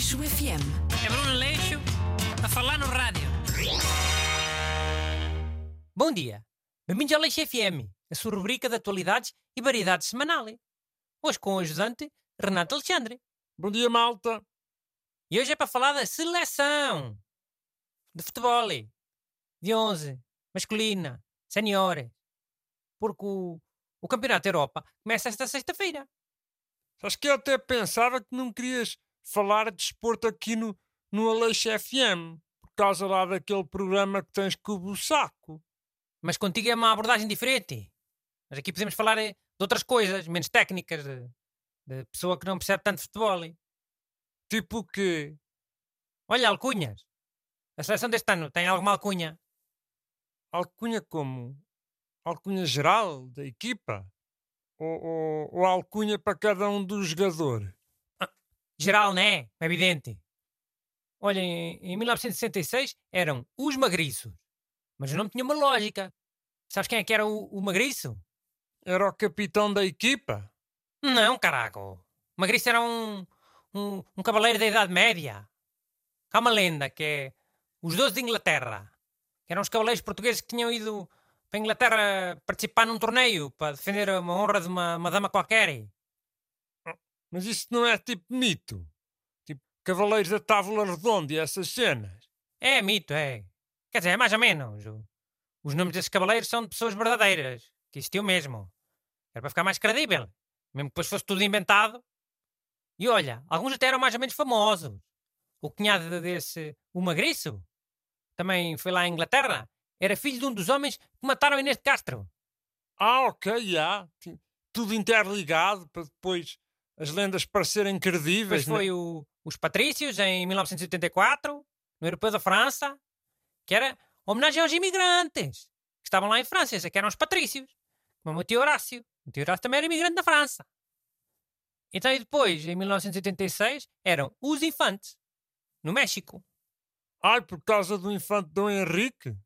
Leixo FM. É Bruno Leixo a falar no rádio. Bom dia. Bem-vindos ao Leixo FM, a sua rubrica de atualidades e variedades semanal. Hoje com o ajudante Renato Alexandre. Bom dia, malta. E hoje é para falar da seleção de futebol de 11, masculina, seniores. Porque o, o Campeonato da Europa começa esta sexta-feira. Acho que eu até pensava que não querias falar de esporte aqui no, no Aleixo FM, por causa lá daquele programa que tens com o Bussaco. Mas contigo é uma abordagem diferente. Mas aqui podemos falar eh, de outras coisas, menos técnicas, de, de pessoa que não percebe tanto futebol. Tipo o quê? Olha, alcunhas. A seleção deste ano tem alguma alcunha? Alcunha como? Alcunha geral da equipa? Ou, ou, ou alcunha para cada um dos jogadores? Geral, não é? É evidente. Olha, em, em 1966 eram os magriços. Mas o nome tinha uma lógica. Sabes quem é que era o, o magriço? Era o capitão da equipa? Não, caraco. O magriço era um, um, um cavaleiro da Idade Média. Há uma lenda que é os Doze de Inglaterra. Que eram os cavaleiros portugueses que tinham ido para a Inglaterra participar num torneio para defender uma honra de uma, uma dama qualquer. Mas isso não é tipo mito? Tipo Cavaleiros da Távola Redonda e essas cenas? É mito, é. Quer dizer, é mais ou menos. Os nomes desses cavaleiros são de pessoas verdadeiras, que existiu mesmo. Era para ficar mais credível. Mesmo que depois fosse tudo inventado. E olha, alguns até eram mais ou menos famosos. O cunhado desse, o Magriço, também foi lá à Inglaterra. Era filho de um dos homens que mataram Inês de Castro. Ah, ok, já. Ti- Tudo interligado para depois as lendas parecerem credíveis. Depois foi o- os Patrícios, em 1984, no Europeu da França, que era homenagem aos imigrantes que estavam lá em França, é que eram os Patrícios, como o tio Horácio. O tio Horácio também era imigrante da França. Então, e depois, em 1986, eram os Infantes, no México. Ai, por causa do infante Dom Henrique?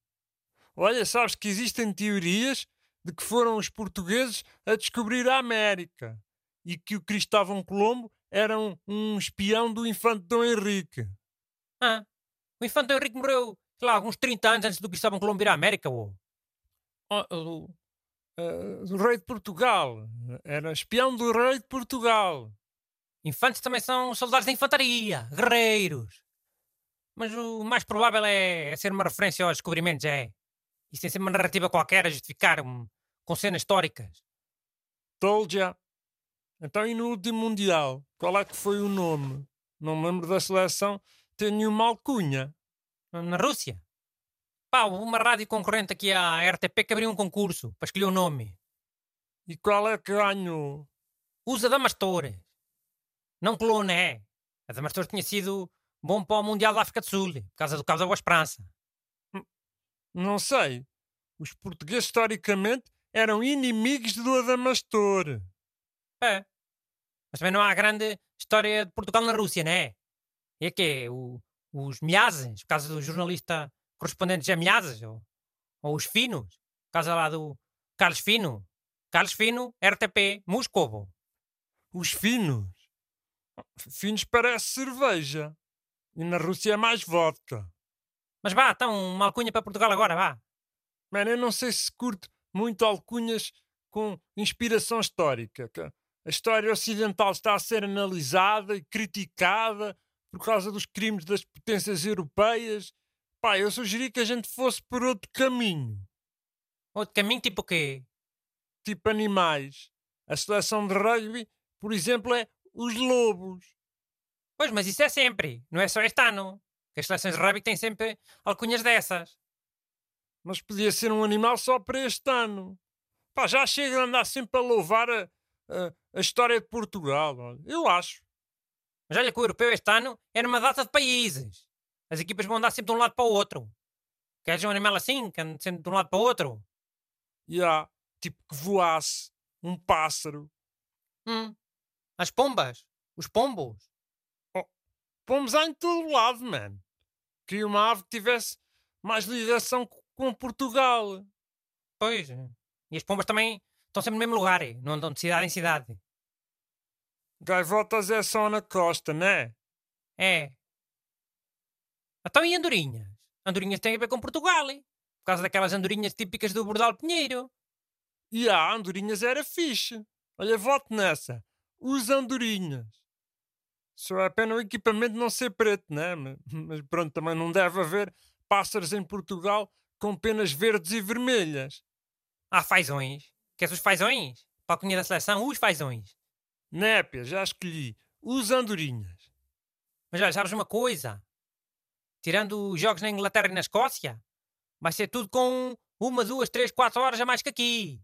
Olha, sabes que existem teorias de que foram os portugueses a descobrir a América e que o Cristóvão Colombo era um, um espião do infante Dom Henrique. Ah, o Infante Henrique morreu, sei lá, alguns 30 anos antes do Cristóvão Colombo ir à América, ou... Oh, eh, do rei de Portugal. Era espião do rei de Portugal. Infantes também são soldados da infantaria, guerreiros. Mas o mais provável é, é ser uma referência aos descobrimentos, é. Isso tem sempre uma narrativa qualquer a justificar, um, com cenas históricas. Told ya. Então, e no último Mundial? Qual é que foi o nome? Não me lembro da seleção ter nenhuma alcunha. Na Rússia. Pá, uma rádio concorrente aqui à RTP que abriu um concurso para escolher o nome. E qual é que ganhou? Usa Damastor. Não Coluna, é. A tinha sido bom para o Mundial da África do Sul, por causa do Cabo da Boa Esperança. Não sei. Os portugueses, historicamente, eram inimigos do Adamastor. É. Mas também não há grande história de Portugal na Rússia, não é? E é que é? O, os Milhazes, por causa do jornalista correspondente a Milhazes, ou, ou os Finos, por causa lá do Carlos Fino. Carlos Fino, RTP, Moscovo. Os finos. Finos parece cerveja. E na Rússia é mais vodka. Mas vá, então, uma alcunha para Portugal agora, vá. Mano, eu não sei se curto muito alcunhas com inspiração histórica. A história ocidental está a ser analisada e criticada por causa dos crimes das potências europeias. Pá, eu sugeri que a gente fosse por outro caminho. Outro caminho tipo o quê? Tipo animais. A seleção de rugby, por exemplo, é os lobos. Pois, mas isso é sempre, não é só este ano. As seleções de rugby têm sempre alcunhas dessas. Mas podia ser um animal só para este ano. Pá, já chega de andar sempre a louvar a, a, a história de Portugal. Eu acho. Mas olha que o europeu este ano é numa data de países. As equipas vão andar sempre de um lado para o outro. Queres um animal assim, que ande sempre de um lado para o outro? E há, tipo que voasse um pássaro. Hum. As pombas, os pombos. Pomos há em todo lado, mano. Queria uma ave que tivesse mais ligação co- com Portugal. Pois. E as pombas também estão sempre no mesmo lugar, eh, não andam de cidade em cidade. Gaivotas é só na costa, né? É. Então e andorinhas? Andorinhas têm a ver com Portugal, hein? por causa daquelas andorinhas típicas do Bordal Pinheiro. E a andorinhas era fixe. Olha, voto nessa. Os andorinhas. Só é pena o equipamento não ser preto, né? Mas, pronto, também não deve haver pássaros em Portugal com penas verdes e vermelhas. Há fazões. Queres os fazões? Para a da seleção, os fazões. Népia, já escolhi. Os andorinhas. Mas olha, sabes uma coisa? Tirando os jogos na Inglaterra e na Escócia, vai ser tudo com uma, duas, três, quatro horas a mais que aqui.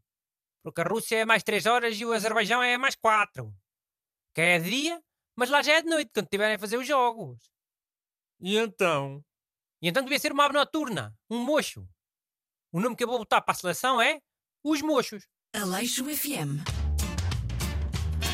Porque a Rússia é mais três horas e o Azerbaijão é mais quatro. Que é de dia, mas lá já é de noite, quando estiverem a fazer os jogos. E então? E então devia ser uma ave noturna, um mocho. O nome que eu vou botar para a seleção é Os Mochos. Aleixo FM.